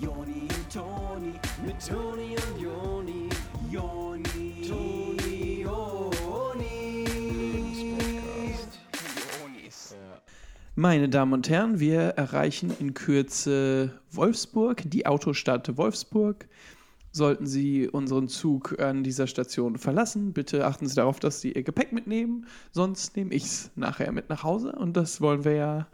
Joni und Toni, mit Toni und Joni, Joni, Toni, Joni. Meine Damen und Herren, wir erreichen in Kürze Wolfsburg, die Autostadt Wolfsburg. Sollten Sie unseren Zug an dieser Station verlassen, bitte achten Sie darauf, dass Sie Ihr Gepäck mitnehmen, sonst nehme ich es nachher mit nach Hause und das wollen wir ja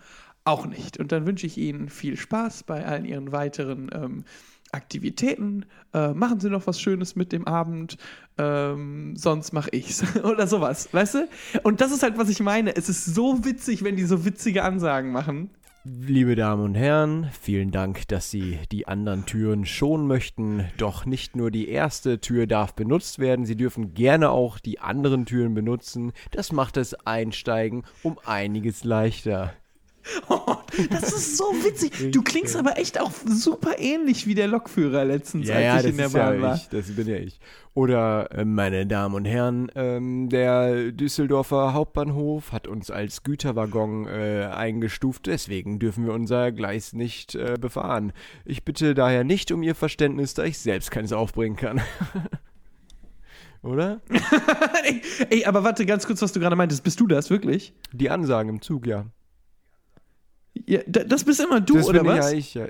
auch nicht. Und dann wünsche ich Ihnen viel Spaß bei allen Ihren weiteren ähm, Aktivitäten. Äh, machen Sie noch was Schönes mit dem Abend, ähm, sonst mache ich's. Oder sowas, weißt du? Und das ist halt, was ich meine. Es ist so witzig, wenn die so witzige Ansagen machen. Liebe Damen und Herren, vielen Dank, dass Sie die anderen Türen schonen möchten. Doch nicht nur die erste Tür darf benutzt werden, Sie dürfen gerne auch die anderen Türen benutzen. Das macht das Einsteigen um einiges leichter. Oh, das ist so witzig. Du klingst aber echt auch super ähnlich wie der Lokführer letztens, als ich in der Bahn ja war. ich, das bin ja ich. Oder, äh, meine Damen und Herren, ähm, der Düsseldorfer Hauptbahnhof hat uns als Güterwaggon äh, eingestuft, deswegen dürfen wir unser Gleis nicht äh, befahren. Ich bitte daher nicht um Ihr Verständnis, da ich selbst keins aufbringen kann. Oder? ey, ey, aber warte ganz kurz, was du gerade meintest. Bist du das wirklich? Die Ansagen im Zug, ja. Ja, da- das bist immer du, das oder bin was? ja ich, ja.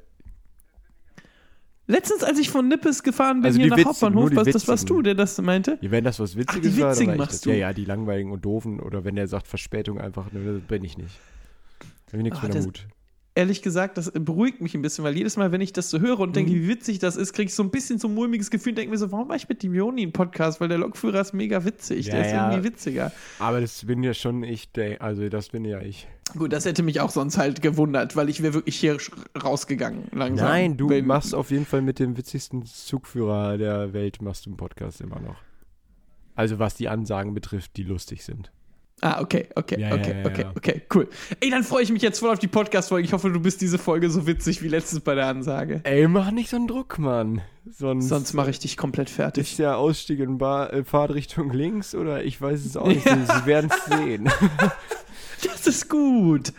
Letztens, als ich von Nippes gefahren bin, Also hier nach witzigen, Hauptbahnhof, was, das warst du, der das meinte? Ja, wenn das was Witziges die war, dann war machst das. du. Ja, ja, die langweiligen und doofen. Oder wenn der sagt Verspätung einfach, ne, das bin ich nicht. Da habe ich nichts Ah, mehr das- Mut. Ehrlich gesagt, das beruhigt mich ein bisschen, weil jedes Mal, wenn ich das so höre und Mhm. denke, wie witzig das ist, kriege ich so ein bisschen so ein mulmiges Gefühl und denke mir so, warum mache ich mit dem Joni einen Podcast? Weil der Lokführer ist mega witzig, Ja, der ist ja. irgendwie witziger. Aber das bin ja schon ich, der, also das bin ja ich. Gut, das hätte mich auch sonst halt gewundert, weil ich wäre wirklich hier rausgegangen langsam. Nein, du Wenn- machst auf jeden Fall mit dem witzigsten Zugführer der Welt, machst du einen Podcast immer noch. Also was die Ansagen betrifft, die lustig sind. Ah, okay, okay, Ja, okay, ja, okay, ja. okay, cool. Ey, dann freue ich mich jetzt voll auf die Podcast-Folge. Ich hoffe, du bist diese Folge so witzig wie letztens bei der Ansage. Ey, mach nicht so einen Druck, Mann. Sonst, Sonst mache ich dich komplett fertig. ist der Ausstieg in Bar, äh, Fahrtrichtung links oder ich weiß es auch nicht. Sie werden es sehen. Das ist gut.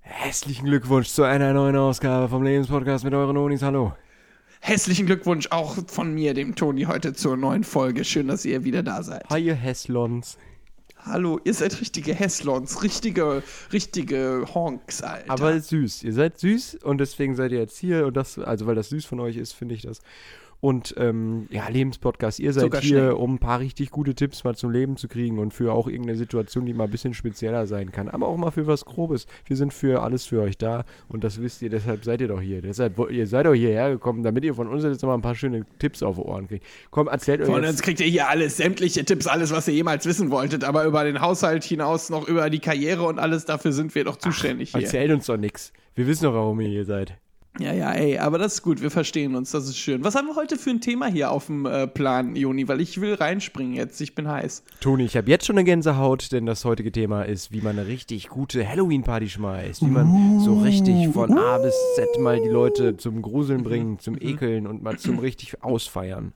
Herzlichen Glückwunsch zu einer neuen Ausgabe vom Lebenspodcast mit euren Onis. Hallo. Herzlichen Glückwunsch auch von mir, dem Toni, heute zur neuen Folge. Schön, dass ihr wieder da seid. Hi, ihr Hässlons. Hallo, ihr seid richtige Hässlons, richtige, richtige Honks, Alter. Aber süß. Ihr seid süß und deswegen seid ihr jetzt hier. Und das, also weil das süß von euch ist, finde ich das. Und ähm, ja, Lebenspodcast, ihr seid Sogar hier, schnell. um ein paar richtig gute Tipps mal zum Leben zu kriegen und für auch irgendeine Situation, die mal ein bisschen spezieller sein kann. Aber auch mal für was Grobes. Wir sind für alles für euch da und das wisst ihr, deshalb seid ihr doch hier. Deshalb, ihr seid doch hierher gekommen, damit ihr von uns jetzt mal ein paar schöne Tipps auf die Ohren kriegt. Komm, erzählt euch Von jetzt. uns kriegt ihr hier alles, sämtliche Tipps, alles, was ihr jemals wissen wolltet. Aber über den Haushalt hinaus noch über die Karriere und alles, dafür sind wir doch zuständig hier. Erzählt uns doch nichts. Wir wissen doch, warum ihr hier seid. Ja, ja, ey, aber das ist gut, wir verstehen uns, das ist schön. Was haben wir heute für ein Thema hier auf dem äh, Plan, Joni? Weil ich will reinspringen jetzt, ich bin heiß. Toni, ich habe jetzt schon eine Gänsehaut, denn das heutige Thema ist, wie man eine richtig gute Halloween-Party schmeißt. Wie man so richtig von A bis Z mal die Leute zum Gruseln bringt, zum Ekeln und mal zum richtig Ausfeiern.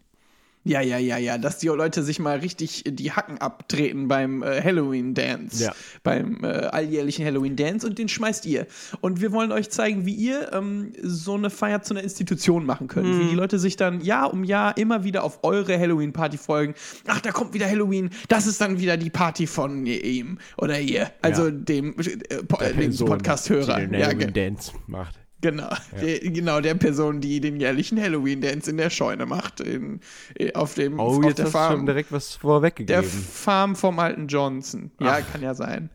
Ja, ja, ja, ja, dass die Leute sich mal richtig die Hacken abtreten beim äh, Halloween-Dance. Ja. Beim äh, alljährlichen Halloween-Dance und den schmeißt ihr. Und wir wollen euch zeigen, wie ihr ähm, so eine Feier zu einer Institution machen könnt. Wie die Leute sich dann Jahr um Jahr immer wieder auf eure Halloween-Party folgen. Ach, da kommt wieder Halloween. Das ist dann wieder die Party von ihm oder ihr. Also Ja. dem, äh, po Der dem Podcast-Hörer. Ja, ge Halloween-Dance macht. Genau, der, genau der Person, die den jährlichen Halloween-Dance in der Scheune macht, in, äh, auf dem Oh, auf jetzt der hast du schon Farm, direkt was der vorweggegeben. Farm vom alten Johnson. Ja, kann ja sein.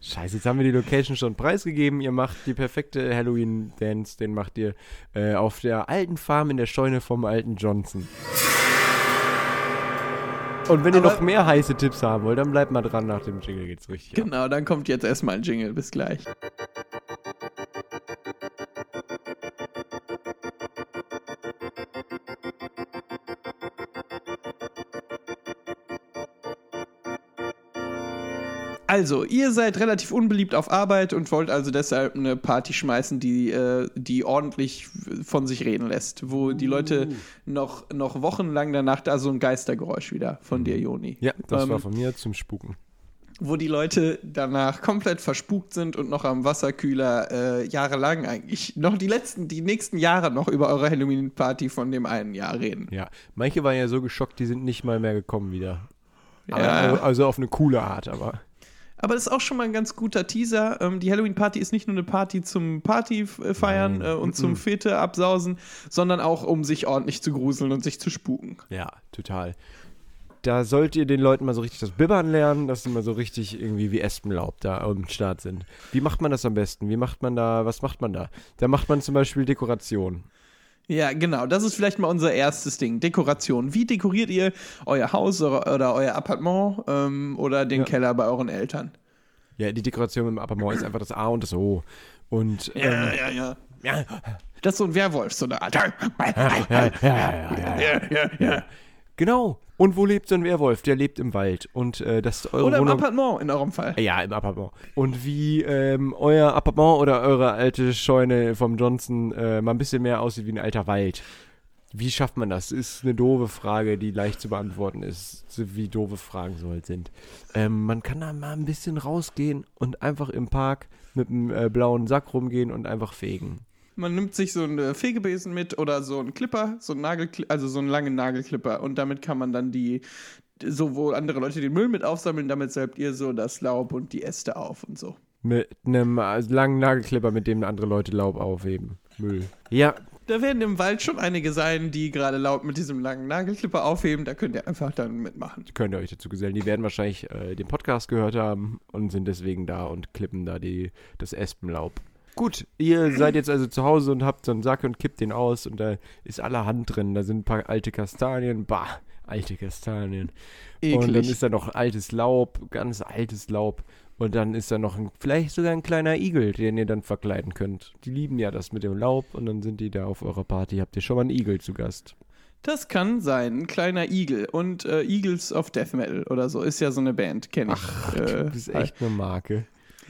Scheiße, jetzt haben wir die Location schon preisgegeben. Ihr macht die perfekte Halloween-Dance, den macht ihr äh, auf der alten Farm in der Scheune vom alten Johnson. Und wenn ihr Aber- noch mehr heiße Tipps haben wollt, dann bleibt mal dran, nach dem Jingle geht's richtig ab. Genau, dann kommt jetzt erstmal ein Jingle. Bis gleich. Also, ihr seid relativ unbeliebt auf Arbeit und wollt also deshalb eine Party schmeißen, die, äh, die ordentlich von sich reden lässt, wo die Leute noch, noch wochenlang danach da so ein Geistergeräusch wieder von dir, Joni. Ja, das Ähm, war von mir zum Spuken. wo die Leute danach komplett verspukt sind und noch am Wasserkühler äh, jahrelang eigentlich noch die letzten, die nächsten Jahre noch über eure Halloween-Party von dem einen Jahr reden. Ja, manche waren ja so geschockt, die sind nicht mal mehr gekommen wieder. Ja. Also, also auf eine coole Art, aber. Aber das ist auch schon mal ein ganz guter Teaser. Ähm, die Halloween-Party ist nicht nur eine Party zum Party äh, äh, und zum Mhm. Fete absausen, sondern auch um sich ordentlich zu gruseln und sich zu spuken. Ja, total. Da sollt ihr den Leuten mal so richtig das Bibbern lernen, dass sie mal so richtig irgendwie wie Espenlaub da am Start sind. Wie macht man das am besten? Wie macht man da, was macht man da? Da macht man zum Beispiel Dekoration. Ja, genau. Das ist vielleicht mal unser erstes Ding. Dekoration. Wie dekoriert ihr euer Haus oder, euer Appartement ähm, oder den Ja. Keller bei euren Eltern? Ja, die Dekoration im Appartement ist einfach das A und das O. Und ähm, ja, ja. ja, Das ist so ein Werwolf, so eine Art. ja, ja, ja, ja, ja, ja. Genau. Und wo lebt so ein Werwolf? Der lebt im Wald. Und äh, das ist eure Oder im Wohnung. Appartement in eurem Fall. Ja, im Appartement. Und wie ähm, euer Appartement oder eure alte Scheune vom Johnson äh, mal ein bisschen mehr aussieht wie ein alter Wald. Wie schafft man das? Ist eine doofe Frage, die leicht zu beantworten ist, so wie doofe Fragen so halt sind. Ähm, man kann da mal ein bisschen rausgehen und einfach im Park mit einem äh, blauen Sack rumgehen und einfach fegen. Man nimmt sich so einen äh, Fegebesen mit oder so einen Clipper, so einen Nagel, also so einen langen Nagelclipper und damit kann man dann die, so wo andere Leute den Müll mit aufsammeln, damit salbt ihr so das Laub und die Äste auf und so. Mit einem äh, langen Nagelklipper, mit dem andere Leute Laub aufheben. Müll. Ja, Da werden im Wald schon einige sein, die gerade Laub mit diesem langen Nagelclipper aufheben. Da könnt ihr einfach dann mitmachen. könnt ihr euch dazu gesellen. Die werden wahrscheinlich äh, den Podcast gehört haben und sind deswegen da und klippen da die, das Espenlaub. Gut, ihr seid jetzt also zu Hause und habt so einen Sack und kippt den aus und da ist allerhand drin. Da sind ein paar alte Kastanien. Bah, alte Kastanien. Und dann Eklig. ist da noch altes Laub, ganz altes Laub. Und dann ist da noch ein, vielleicht sogar ein kleiner Igel, den ihr dann verkleiden könnt. Die lieben ja das mit dem Laub und dann sind die da auf eurer Party. Habt ihr schon mal einen Igel zu Gast? Das kann sein, ein kleiner Igel. Und äh, Eagles of Death Metal oder so ist ja so eine Band, kenne ich. Ach, äh, das ist echt eine Marke.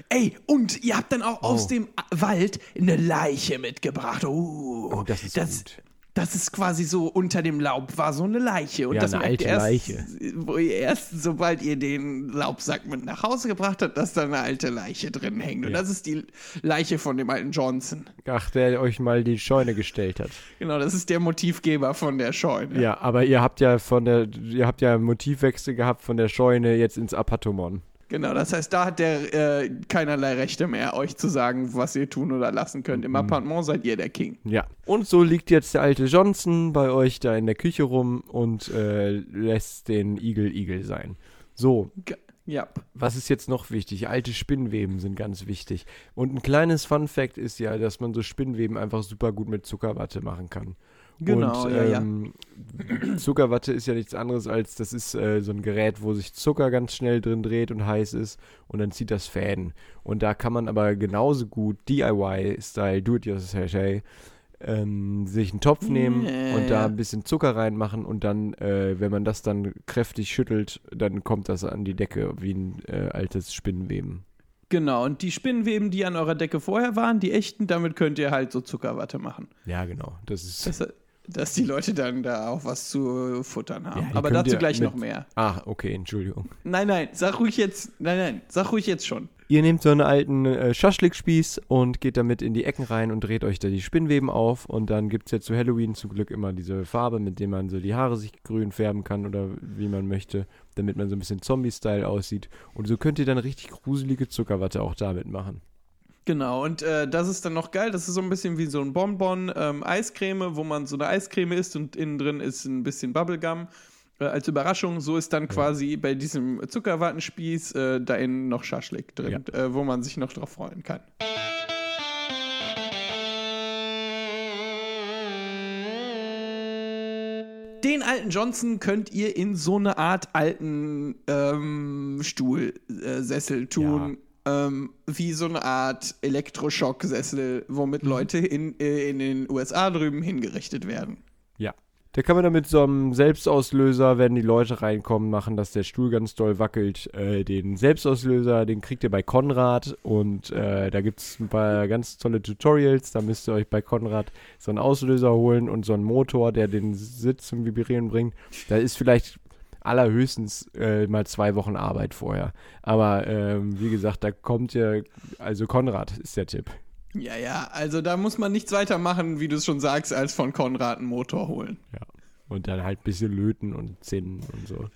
Ey, und ihr habt dann auch aus Oh. dem Wald eine Leiche mitgebracht. Oh, Oh, das ist das, gut. Das ist quasi so unter dem Laub war so eine Leiche. Und Ja, das eine alte erst, Leiche. Wo ihr erst, sobald ihr den Laubsack mit nach Hause gebracht habt, dass da eine alte Leiche drin hängt. Und Ja. das ist die Leiche von dem alten Johnson. Ach, der euch mal die Scheune gestellt hat. Genau, das ist der Motivgeber von der Scheune. Ja, aber ihr habt ja von der, ihr habt ja einen Motivwechsel gehabt von der Scheune jetzt ins Appartement. Genau, das heißt, da hat der äh, keinerlei Rechte mehr, euch zu sagen, was ihr tun oder lassen könnt. Mhm. Im Appartement seid ihr der King. Ja. Und so liegt jetzt der alte Johnson bei euch da in der Küche rum und äh, lässt den Igel Igel sein. So, Ge- Ja. was ist jetzt noch wichtig? Alte Spinnweben sind ganz wichtig. Und ein kleines Fun Fact ist ja, dass man so Spinnweben einfach super gut mit Zuckerwatte machen kann. Genau, und, ja, ja. ähm, Zuckerwatte ist ja nichts anderes als, das ist äh, so ein Gerät, wo sich Zucker ganz schnell drin dreht und heiß ist und dann zieht das Fäden. Und da kann man aber genauso gut DIY-Style, Do-it-yourself, ähm, sich einen Topf nehmen Ja, und da ja. ein bisschen Zucker reinmachen und dann, äh, wenn man das dann kräftig schüttelt, dann kommt das an die Decke wie ein äh, altes Spinnweben. Genau, und die Spinnweben, die an eurer Decke vorher waren, die echten, damit könnt ihr halt so Zuckerwatte machen. Ja, genau. Das ist. Dass, dass die Leute dann da auch was zu futtern haben. Ja, Aber dazu gleich noch mehr. ah, okay, Entschuldigung. Nein, nein, sag ruhig jetzt, nein, nein, sag ruhig jetzt schon. Ihr nehmt so einen alten äh, Schaschlikspieß und geht damit in die Ecken rein und dreht euch da die Spinnweben auf. Und dann gibt es ja zu Halloween zum Glück immer diese Farbe, mit der man so die Haare sich grün färben kann oder wie man möchte, damit man so ein bisschen Zombie-Style aussieht. Und so könnt ihr dann richtig gruselige Zuckerwatte auch damit machen. Genau, und äh, das ist dann noch geil. Das ist so ein bisschen wie so ein Bonbon ähm, Eiscreme, wo man so eine Eiscreme isst und innen drin ist ein bisschen Bubblegum. Äh, als Überraschung, so ist dann quasi bei diesem Zuckerwattenspieß äh, da innen noch Schaschlik drin, äh, wo man sich noch drauf freuen kann. Den alten Johnson könnt ihr in so eine Art alten ähm, Stuhlsessel tun. Ähm, wie so eine Art Elektroschocksessel, womit Leute in, äh, in den USA drüben hingerichtet werden. Ja. Da kann man dann mit so einem Selbstauslöser, wenn die Leute reinkommen, machen, dass der Stuhl ganz doll wackelt. Äh, den Selbstauslöser, den kriegt ihr bei Konrad und äh, da gibt es ein paar ganz tolle Tutorials. Da müsst ihr euch bei Konrad so einen Auslöser holen und so einen Motor, der den Sitz zum Vibrieren bringt. Da ist vielleicht allerhöchstens äh, mal zwei Wochen Arbeit vorher. Aber ähm, wie gesagt, da kommt ja, also Konrad ist der Tipp. Ja, ja, also da muss man nichts weiter machen, wie du es schon sagst, als von Konrad einen Motor holen. Ja. Und dann halt ein bisschen löten und zinnen und so.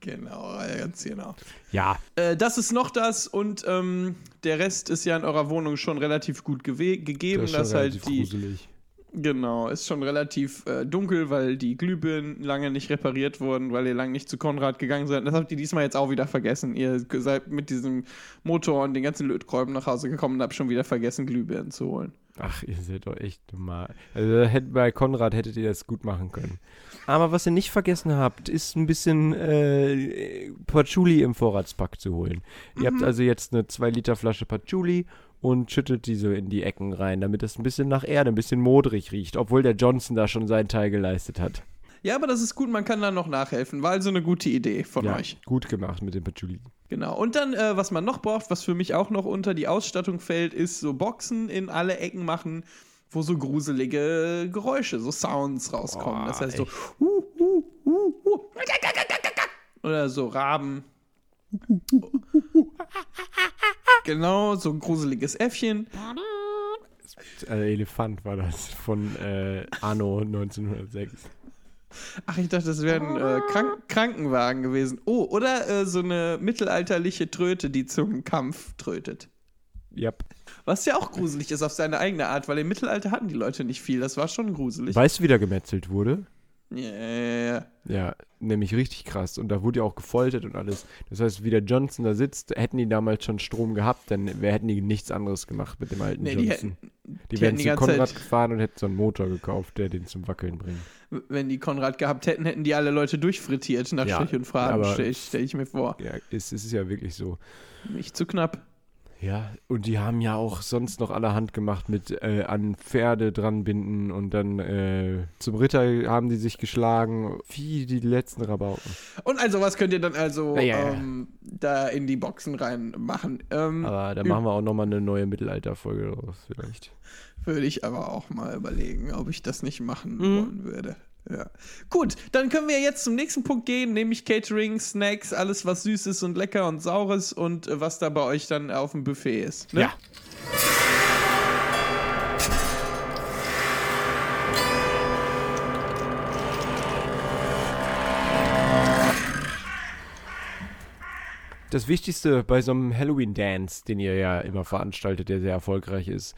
Genau, ganz genau. Ja, Äh, das ist noch das und ähm, der Rest ist ja in eurer Wohnung schon relativ gut gewe- gegeben, das dass halt die. gruselig. Genau, ist schon relativ äh, dunkel, weil die Glühbirnen lange nicht repariert wurden, weil ihr lange nicht zu Konrad gegangen seid. Das habt ihr diesmal jetzt auch wieder vergessen. Ihr seid mit diesem Motor und den ganzen Lötkolben nach Hause gekommen und habt schon wieder vergessen, Glühbirnen zu holen. Ach, ihr seid doch echt normal. Also hätt, bei Konrad hättet ihr das gut machen können. Aber was ihr nicht vergessen habt, ist ein bisschen äh, Patchouli im Vorratspack zu holen. Ihr habt also jetzt eine 2 Liter Flasche Patchouli und schüttet die so in die Ecken rein, damit es ein bisschen nach Erde, ein bisschen modrig riecht, obwohl der Johnson da schon seinen Teil geleistet hat. Ja, aber das ist gut, man kann da noch nachhelfen. War also eine gute Idee von ja, euch. gut gemacht mit dem Patchouli. Genau. Und dann, äh, was man noch braucht, was für mich auch noch unter die Ausstattung fällt, ist so Boxen in alle Ecken machen, wo so gruselige Geräusche, so Sounds rauskommen. Boah, das heißt so, echt. hu, hu, hu, hu, oder so Raben. genau, so ein gruseliges Äffchen. Äh, Elefant war das von äh, Anno 1906. Ach, ich dachte, das wären äh, Krank Krankenwagen gewesen. Oh, oder äh, so eine mittelalterliche Tröte, die zum Kampf trötet. Yep. Was ja auch gruselig ist auf seine eigene Art, weil im Mittelalter hatten die Leute nicht viel. Das war schon gruselig. Weißt du, wie der gemetzelt wurde? Ja, ja, nämlich richtig krass. Und da wurde ja auch gefoltert und alles. Das heißt, wie der Johnson da sitzt, hätten die damals schon Strom gehabt, dann hätten die nichts anderes gemacht mit dem alten Nee, die Johnson. hätten, Die, die wären zu Konrad Zeit- gefahren und hätten so einen Motor gekauft, der den zum Wackeln bringt. wenn die Konrad gehabt hätten, hätten die alle Leute durchfrittiert nach Ja, Strich und aber- stelle ich, stell ich mir vor. Ja, es, es ist ja wirklich so. Nicht zu knapp. Ja, und die haben ja auch sonst noch allerhand gemacht mit äh, an Pferde dranbinden und dann äh, zum Ritter haben die sich geschlagen, wie die letzten Rabauken. Und also, was könnt ihr dann also Ja, ja, ja. ähm, da in die Boxen reinmachen? Ähm, Aber da machen wir auch nochmal eine neue Mittelalterfolge draus vielleicht. Würde ich aber auch mal überlegen, ob ich das nicht machen Mhm. wollen würde. Ja. Gut, dann können wir jetzt zum nächsten Punkt gehen, nämlich Catering, Snacks, alles was Süßes und lecker und Saures und äh, was da bei euch dann auf dem Buffet ist. Ne? Ja. Das Wichtigste bei so einem Halloween-Dance, den ihr ja immer veranstaltet, der sehr erfolgreich ist,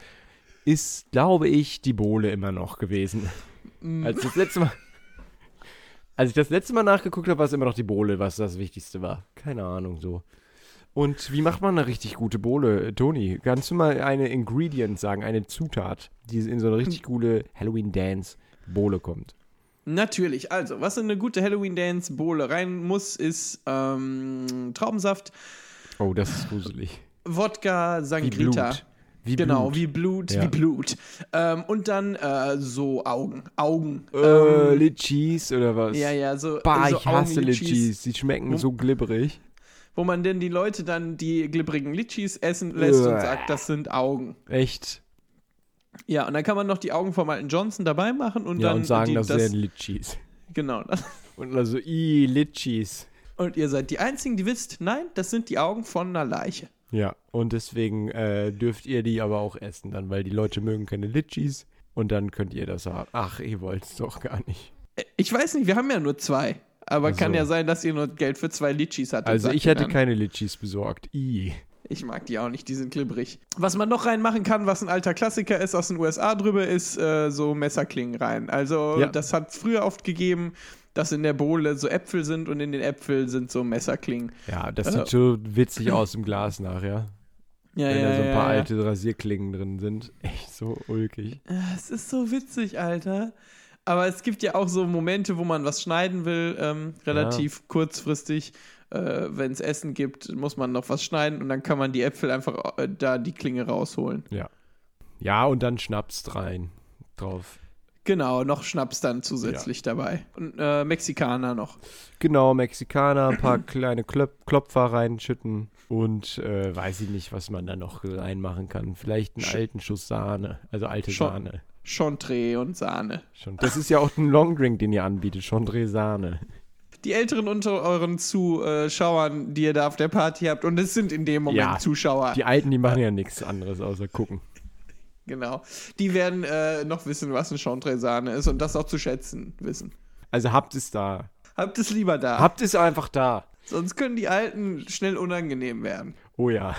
ist, glaube ich, die Bohle immer noch gewesen. Als das letzte Mal. Als ich das letzte Mal nachgeguckt habe, war es immer noch die Bohle, was das Wichtigste war. Keine Ahnung so. Und wie macht man eine richtig gute Bohle? Toni, kannst du mal eine Ingredient sagen, eine Zutat, die in so eine richtig coole Halloween-Dance-Bohle kommt? Natürlich, also, was in eine gute Halloween-Dance-Bohle rein muss, ist ähm, Traubensaft, Oh, das ist gruselig. Wodka, Sangrita. Wie Genau, Blut. wie Blut, Ja. wie Blut. Ähm, und dann äh, so Augen. Augen. Äh, ähm, Litchis oder was? ja, ja, so. Bah, so ich hasse Litchis. Die schmecken Wo- so glibberig. Wo man denn die Leute dann die glibberigen Litchis essen lässt und Uah. sagt, das sind Augen. Echt. Ja, und dann kann man noch die Augen vom alten Johnson dabei machen und Ja, dann und sagen, die, das, das wären Litchis. Genau. Und also, i, Litchis. Und ihr seid die Einzigen, die wisst, nein, das sind die Augen von einer Leiche. Ja, und deswegen äh, dürft ihr die aber auch essen dann, weil die Leute mögen keine Litchis. Und dann könnt ihr das haben. Ach, ihr wollt's doch gar nicht. Äh, Ich weiß nicht, wir haben ja nur zwei. Aber Ach kann ja sein, dass ihr nur Geld für zwei Litchis hattet. Also ich hätte dann. keine Litchis besorgt. I. Ich mag die auch nicht, die sind glibberig. Was man noch reinmachen kann, was ein alter Klassiker ist aus den USA drüber, ist äh, so Messerklingen rein. Also Ja. das hat früher oft gegeben, dass in der Bohle so Äpfel sind und in den Äpfeln sind so Messerklingen. Ja, das Äh. sieht so witzig aus im Glas nachher. Ja, wenn da so ein paar ja. alte Rasierklingen drin sind. Echt so ulkig. Es ist so witzig, Alter. Aber es gibt ja auch so Momente, wo man was schneiden will, ähm, relativ kurzfristig. Äh, Wenn es Essen gibt, muss man noch was schneiden und dann kann man die Äpfel einfach äh, da die Klinge rausholen. Ja, und dann Schnaps rein drauf. Genau, noch Schnaps dann zusätzlich dabei. Und äh, Mexikaner noch. Genau, Mexikaner, ein paar kleine Klöp Klopfer reinschütten und äh, weiß ich nicht, was man da noch reinmachen kann. Vielleicht einen Sch- alten Schuss Sahne, also alte Schon. Sahne. Chantre und Sahne. Das ist ja auch ein Longdrink, den ihr anbietet, Chandre Sahne. die Älteren unter euren Zuschauern, die ihr da auf der Party habt, und es sind in dem Moment Ja, Zuschauer, Die Alten, die machen ja nichts anderes außer gucken. Genau, die werden äh, noch wissen, was eine Chantre-Sahne ist und das auch zu schätzen wissen. Also habt es da. Habt es lieber da, Habt es einfach da. sonst können die Alten schnell unangenehm werden. Oh ja.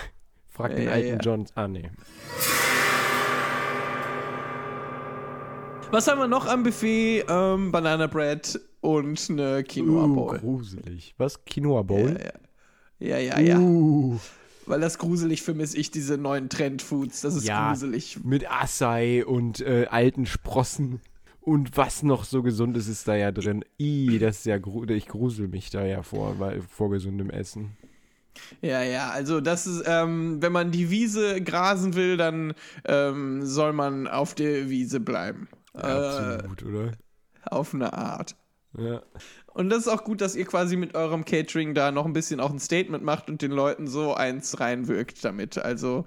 Frag Ja, den ja, alten ja. John. Ah, nee. Was haben wir noch am Buffet? Ähm, Banana Bread und eine Quinoa Uh, Bowl. gruselig. Was? Quinoa Bowl? Ja, ja, ja. Uh, Weil das gruselig vermisse ich diese neuen Trendfoods. Das ist Ja. gruselig. mit Acai und äh, alten Sprossen. Und was noch so gesundes ist da ja drin. I, das ist ja ich grusel mich da ja vor, weil, vor gesundem Essen. Ja, ja, also das ist, ähm, wenn man die Wiese grasen will, dann ähm, soll man auf der Wiese bleiben. äh, Absolut, oder? auf eine Art. Ja. Und das ist auch gut, dass ihr quasi mit eurem Catering da noch ein bisschen auch ein Statement macht und den Leuten so eins reinwirkt damit. Also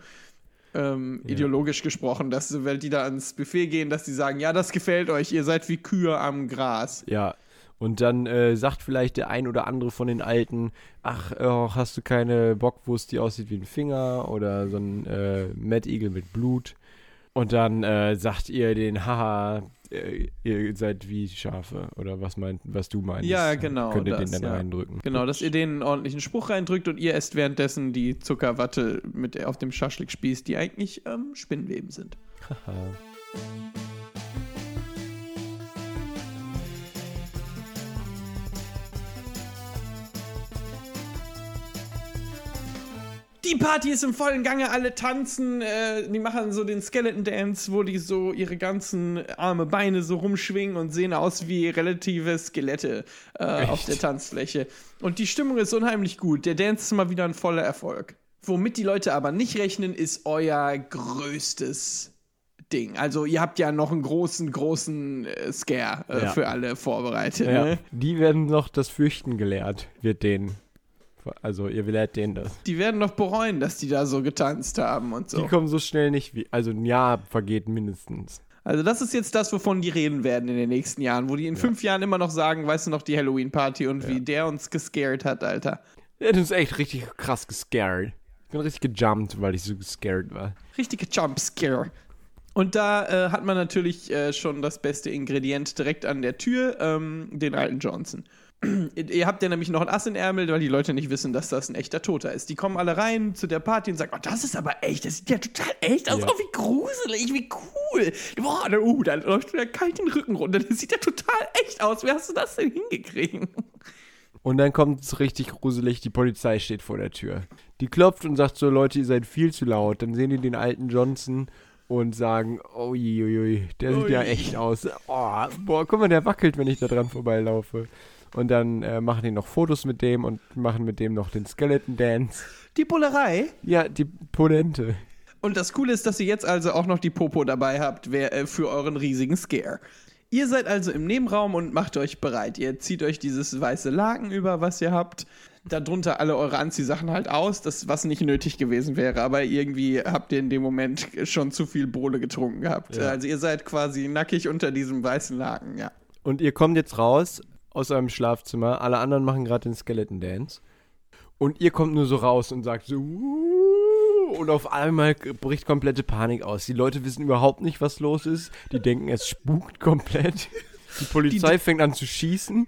ähm, Ja. ideologisch gesprochen, dass wenn die da ans Buffet gehen, dass die sagen, ja, das gefällt euch, ihr seid wie Kühe am Gras. Ja. Und dann äh, sagt vielleicht der ein oder andere von den Alten, ach, oh, hast du keine Bockwurst, die aussieht wie ein Finger oder so ein äh, Mettigel mit Blut. Und dann äh, sagt ihr den, haha, ihr seid wie Schafe oder was meint, was du meinst. Ja, genau, Könnt ihr das, den dann ja. reindrücken. Genau, dass ihr denen einen ordentlichen Spruch reindrückt und ihr esst währenddessen die Zuckerwatte mit auf dem Schaschlikspieß, die eigentlich ähm, Spinnweben sind. Haha. Die Party ist im vollen Gange, alle tanzen, äh, die machen so den Skeleton Dance, wo die so ihre ganzen Arme, Beine so rumschwingen und sehen aus wie relative Skelette äh, auf der Tanzfläche. Und die Stimmung ist unheimlich gut. Der Dance ist mal wieder ein voller Erfolg. Womit die Leute aber nicht rechnen, ist euer größtes Ding. Also ihr habt ja noch einen großen, großen äh, Scare äh, Ja. für alle vorbereitet. Ja. Ne? Die werden noch das Fürchten gelehrt, wird denen. Also ihr lehrt denen das. Die werden noch bereuen, dass die da so getanzt haben und so. Die kommen so schnell nicht wie. Also ein Jahr vergeht mindestens. Also das ist jetzt das, wovon die reden werden in den nächsten Jahren, wo die in fünf Jahren immer noch sagen, weißt du noch, die Halloween-Party und wie der uns gescared hat, Alter. Der hat uns echt richtig krass gescared. Ich bin richtig gejumpt, weil ich so gescared war. Richtige Jumpscare. Und da äh, hat man natürlich äh, schon das beste Ingredient direkt an der Tür, ähm, den alten Johnson. Ihr habt ja nämlich noch ein Ass in Ärmel, weil die Leute nicht wissen, dass das ein echter Toter ist. Die kommen alle rein zu der Party und sagen, oh, das ist aber echt, das sieht ja total echt aus. Ja. Oh, wie gruselig, wie cool. Boah, da, uh, da läuft mir kalt den Rücken runter. Das sieht ja total echt aus. Wie hast du das denn hingekriegt? Und dann kommt es richtig gruselig, die Polizei steht vor der Tür. Die klopft und sagt so, Leute, ihr seid viel zu laut. Dann sehen die den alten Johnson und sagen, uiuiui, der sieht ja Ui. echt aus. Oh, boah, guck mal, der wackelt, wenn ich da dran vorbeilaufe. Und dann äh, machen die noch Fotos mit dem und machen mit dem noch den Skeleton Dance. Die Bullerei. Ja, die Ponente. Und das Coole ist, dass ihr jetzt also auch noch die Popo dabei habt wer, äh, für euren riesigen Scare. Ihr seid also im Nebenraum und macht euch bereit. Ihr zieht euch dieses weiße Laken über, was ihr habt. Darunter alle eure Anziehsachen halt aus, das was nicht nötig gewesen wäre, aber irgendwie habt ihr in dem Moment schon zu viel Bohle getrunken gehabt. Ja. Also ihr seid quasi nackig unter diesem weißen Laken, ja. Und ihr kommt jetzt raus aus eurem Schlafzimmer. Alle anderen machen gerade den Skeleton Dance. Und ihr kommt nur so raus und sagt so. Und auf einmal bricht komplette Panik aus. Die Leute wissen überhaupt nicht, was los ist. Die denken, es spukt komplett. Die Polizei fängt an zu schießen.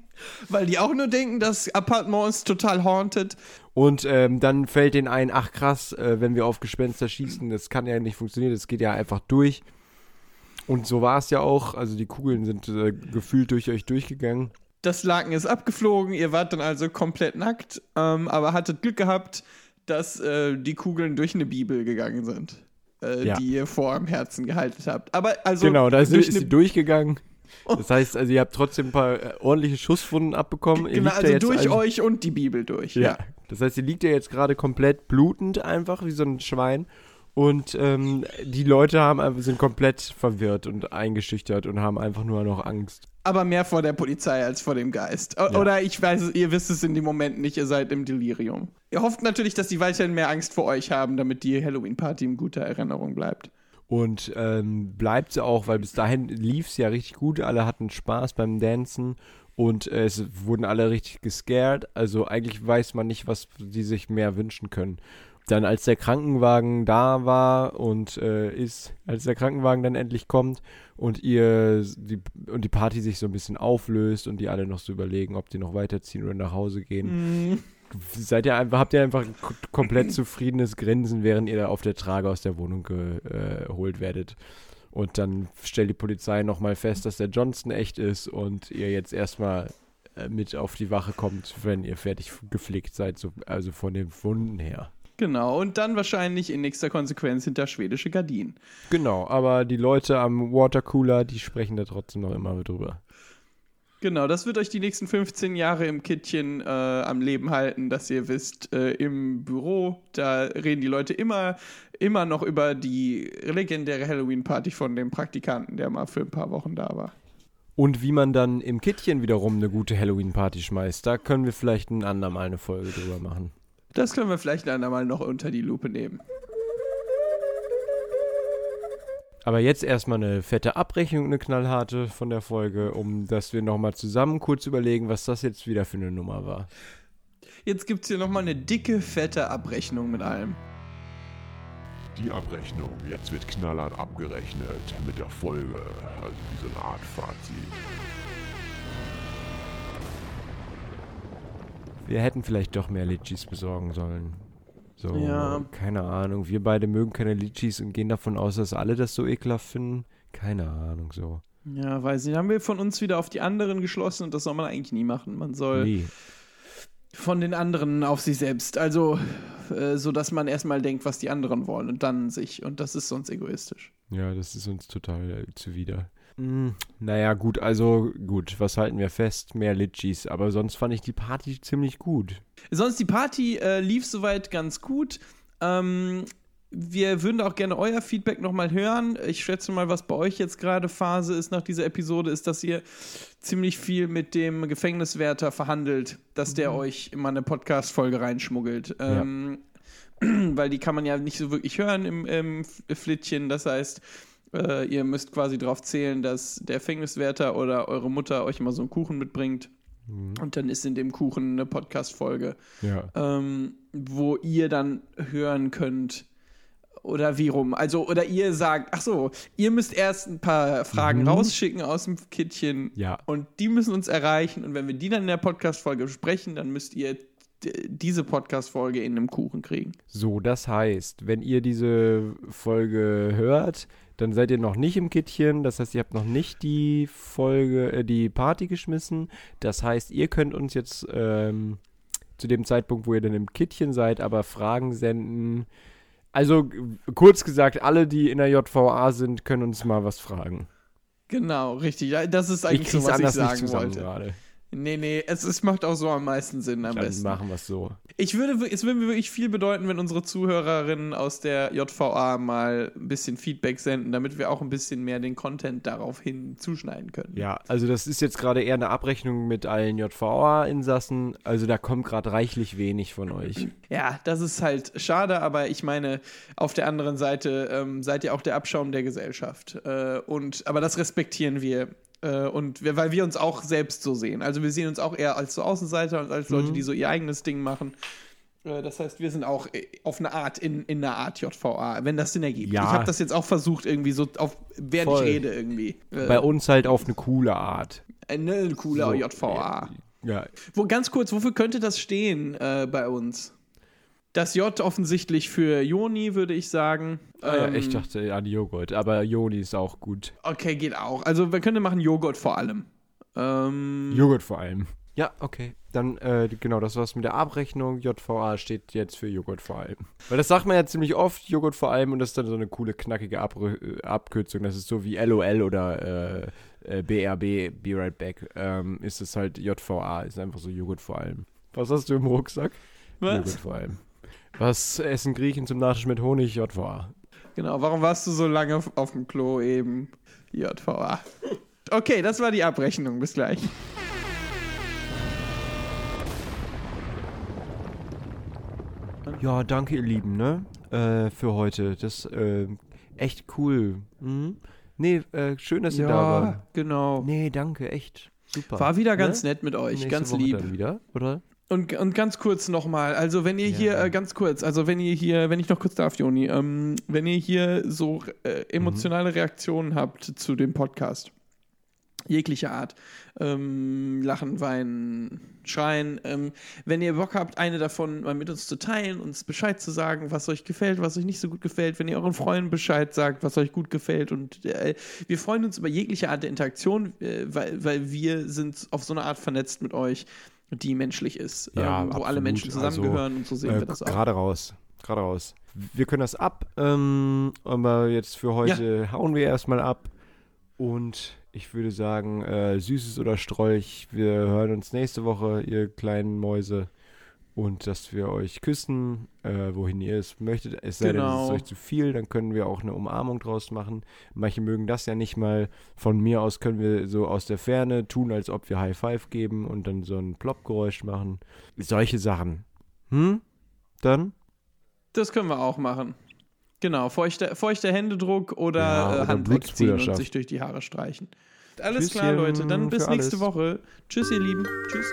Weil die auch nur denken, das Appartement ist total haunted. Und ähm, dann fällt denen ein, ach krass, äh, wenn wir auf Gespenster schießen, das kann ja nicht funktionieren, das geht ja einfach durch. Und so war es ja auch. Also die Kugeln sind äh, gefühlt durch euch durchgegangen. Das Laken ist abgeflogen, ihr wart dann also komplett nackt, ähm, aber hattet Glück gehabt, dass äh, die Kugeln durch eine Bibel gegangen sind, äh, Ja. die ihr vor am Herzen gehalten habt. Aber also genau, da ist, durch ist sie durchgegangen. Das heißt, also ihr habt trotzdem ein paar äh, ordentliche Schusswunden abbekommen. Ihr genau, also jetzt durch also- euch und die Bibel durch. Ja. Ja. Das heißt, ihr liegt ja jetzt gerade komplett blutend einfach, wie so ein Schwein. Und ähm, die Leute haben sind komplett verwirrt und eingeschüchtert und haben einfach nur noch Angst. Aber mehr vor der Polizei als vor dem Geist. O Oder ich weiß, es, ihr wisst es in dem Moment nicht, ihr seid im Delirium. Ihr hofft natürlich, dass die weiterhin mehr Angst vor euch haben, damit die Halloween-Party in guter Erinnerung bleibt. Und ähm, bleibt sie auch, weil bis dahin lief es ja richtig gut. Alle hatten Spaß beim Dancen. Und äh, es wurden alle richtig gescared. Also eigentlich weiß man nicht, was sie sich mehr wünschen können. Dann, als der Krankenwagen da war und äh, ist, als der Krankenwagen dann endlich kommt und ihr die, und die Party sich so ein bisschen auflöst und die alle noch so überlegen, ob die noch weiterziehen oder nach Hause gehen, Mhm. seid ihr einfach, habt ihr einfach ein komplett zufriedenes Grinsen, während ihr da auf der Trage aus der Wohnung geholt werdet. Und dann stellt die Polizei nochmal fest, dass der Johnston echt ist und ihr jetzt erstmal äh, mit auf die Wache kommt, wenn ihr fertig geflickt seid, so, also von den Wunden her. Genau, und dann wahrscheinlich in nächster Konsequenz hinter schwedische Gardinen. Genau, aber die Leute am Watercooler, die sprechen da trotzdem noch immer drüber. Genau, das wird euch die nächsten 15 Jahre im Kittchen äh, am Leben halten, dass ihr wisst, äh, im Büro, da reden die Leute immer, immer noch über die legendäre Halloween-Party von dem Praktikanten, der mal für ein paar Wochen da war. Und wie man dann im Kittchen wiederum eine gute Halloween-Party schmeißt, da können wir vielleicht ein andermal eine Folge drüber machen. Das können wir vielleicht dann einmal noch unter die Lupe nehmen. Aber jetzt erstmal eine fette Abrechnung, eine knallharte von der Folge, um dass wir nochmal zusammen kurz überlegen, was das jetzt wieder für eine Nummer war. Jetzt gibt es hier nochmal eine dicke, fette Abrechnung mit allem. Die Abrechnung. Jetzt wird knallhart abgerechnet mit der Folge. Also wie so eine Art Fazit. Wir hätten vielleicht doch mehr Litchis besorgen sollen. So, Ja. keine Ahnung. Wir beide mögen keine Litchis und gehen davon aus, dass alle das so ekelhaft finden. Keine Ahnung, so. Ja, weiß nicht. Haben wir von uns wieder auf die anderen geschlossen und das soll man eigentlich nie machen. Man soll Nee. von den anderen auf sich selbst. Also, äh, so dass man erstmal denkt, was die anderen wollen und dann sich. Und das ist sonst egoistisch. Ja, das ist uns total zuwider. Mm, naja, gut, also gut, was halten wir fest? Mehr Litchis, aber sonst fand ich die Party ziemlich gut. Sonst die Party äh, lief soweit ganz gut. Ähm, wir würden auch gerne euer Feedback nochmal hören. Ich schätze mal, was bei euch jetzt gerade Phase ist nach dieser Episode, ist, dass ihr ziemlich viel mit dem Gefängniswärter verhandelt, dass der euch immer eine Podcast-Folge reinschmuggelt. Ja. Ähm, weil die kann man ja nicht so wirklich hören im, im Flittchen. Das heißt, äh, ihr müsst quasi darauf zählen, dass der Gefängniswärter oder eure Mutter euch immer so einen Kuchen mitbringt. Und dann ist in dem Kuchen eine Podcast-Folge Ja. ähm, wo ihr dann hören könnt oder wie rum. Also, oder ihr sagt, ach so, ihr müsst erst ein paar Fragen Mhm. rausschicken aus dem Kittchen Ja. und die müssen uns erreichen und wenn wir die dann in der Podcast-Folge besprechen, dann müsst ihr diese Podcast-Folge in einem Kuchen kriegen. So, das heißt, wenn ihr diese Folge hört, dann seid ihr noch nicht im Kittchen. Das heißt, ihr habt noch nicht die Folge, äh, die Party geschmissen. Das heißt, ihr könnt uns jetzt ähm, zu dem Zeitpunkt, wo ihr dann im Kittchen seid, aber Fragen senden. Also kurz gesagt, alle, die in der JVA sind, können uns mal was fragen. Genau, richtig. Das ist eigentlich so, krieg's was ich sagen wollte. gerade. Nee, nee, es, es macht auch so am meisten Sinn am Dann besten. machen wir es so. Ich würde, es würde mir wirklich viel bedeuten, wenn unsere Zuhörerinnen aus der JVA mal ein bisschen Feedback senden, damit wir auch ein bisschen mehr den Content daraufhin zuschneiden können. Ja, also das ist jetzt gerade eher eine Abrechnung mit allen JVA-Insassen. Also da kommt gerade reichlich wenig von euch. Ja, das ist halt schade, aber ich meine, auf der anderen Seite ähm, seid ihr auch der Abschaum der Gesellschaft. Äh, und, aber das respektieren wir. Äh, und wir, weil wir uns auch selbst so sehen. Also wir sehen uns auch eher als so Außenseiter und als Leute, die so ihr eigenes Ding machen. Äh, Das heißt, wir sind auch äh, auf eine Art in, in einer Art JVA, wenn das Sinn ergibt. Ja. Ich habe das jetzt auch versucht, irgendwie so auf, während Voll. ich rede, irgendwie. Äh, Bei uns halt auf eine coole Art. eine coole So, JVA. Ja, Wo, ganz kurz, wofür könnte das stehen äh, bei uns? Das J offensichtlich für Joni, würde ich sagen. Ah ja, Ähm, ich dachte an Joghurt, aber Joni ist auch gut. Okay, geht auch. Also wir können machen Joghurt vor allem. Ähm, Joghurt vor allem. Ja, okay. Dann, äh, genau, das war's mit der Abrechnung. JVA steht jetzt für Joghurt vor allem. Weil das sagt man ja ziemlich oft, Joghurt vor allem, und das ist dann so eine coole, knackige Abrü äh, Abkürzung. Das ist so wie LOL oder äh, äh, BRB, Be Right Back. Ähm, ist es halt JVA, ist einfach so Joghurt vor allem. Was hast du im Rucksack? Joghurt was? vor allem. Was essen Griechen zum Nachtisch mit Honig? JVA. Genau, warum warst du so lange auf- dem Klo eben? JVA. Okay, das war die Abrechnung. Bis gleich. Ja, danke, ihr Lieben, ne? Äh, für heute. Das, äh, echt cool. Mhm. Nee, äh, schön, dass ihr da wart. genau. Nee, danke, echt. Super. War wieder ganz Ne? nett mit euch, Nächste ganz Woche lieb. Dann wieder, oder? Und, und ganz kurz nochmal, also wenn ihr Ja. hier, äh, ganz kurz, also wenn ihr hier, wenn ich noch kurz darf, Joni, ähm, wenn ihr hier so äh, emotionale Reaktionen habt zu dem Podcast, jeglicher Art, ähm, Lachen, Weinen, Schreien, ähm, wenn ihr Bock habt, eine davon mal mit uns zu teilen, uns Bescheid zu sagen, was euch gefällt, was euch nicht so gut gefällt, wenn ihr euren Freunden Bescheid sagt, was euch gut gefällt und äh, wir freuen uns über jegliche Art der Interaktion, äh, weil, weil wir sind auf so eine Art vernetzt mit euch, die menschlich ist, Ja, ähm, wo alle absolut. Menschen zusammengehören und so sehen Äh, wir das auch. Gerade raus. Gerade raus. Wir können das ab, ähm, aber jetzt für heute hauen wir erstmal ab. Und ich würde sagen, äh, Süßes oder Strolch, wir hören uns nächste Woche, ihr kleinen Mäuse. Und dass wir euch küssen, äh, wohin ihr es möchtet. Es sei denn, es Genau. ist euch zu viel, dann können wir auch eine Umarmung draus machen. Manche mögen das ja nicht mal. Von mir aus können wir so aus der Ferne tun, als ob wir High Five geben und dann so ein Plopp-Geräusch machen. Solche Sachen. Hm? Dann? Das können wir auch machen. Genau, feuchter, feuchter Händedruck oder, Ja, äh, oder Hand wegziehen und sich durch die Haare streichen. Alles klar, Tschüsschen Leute. Dann bis nächste alles. Woche. Tschüss, ihr Lieben. Tschüss.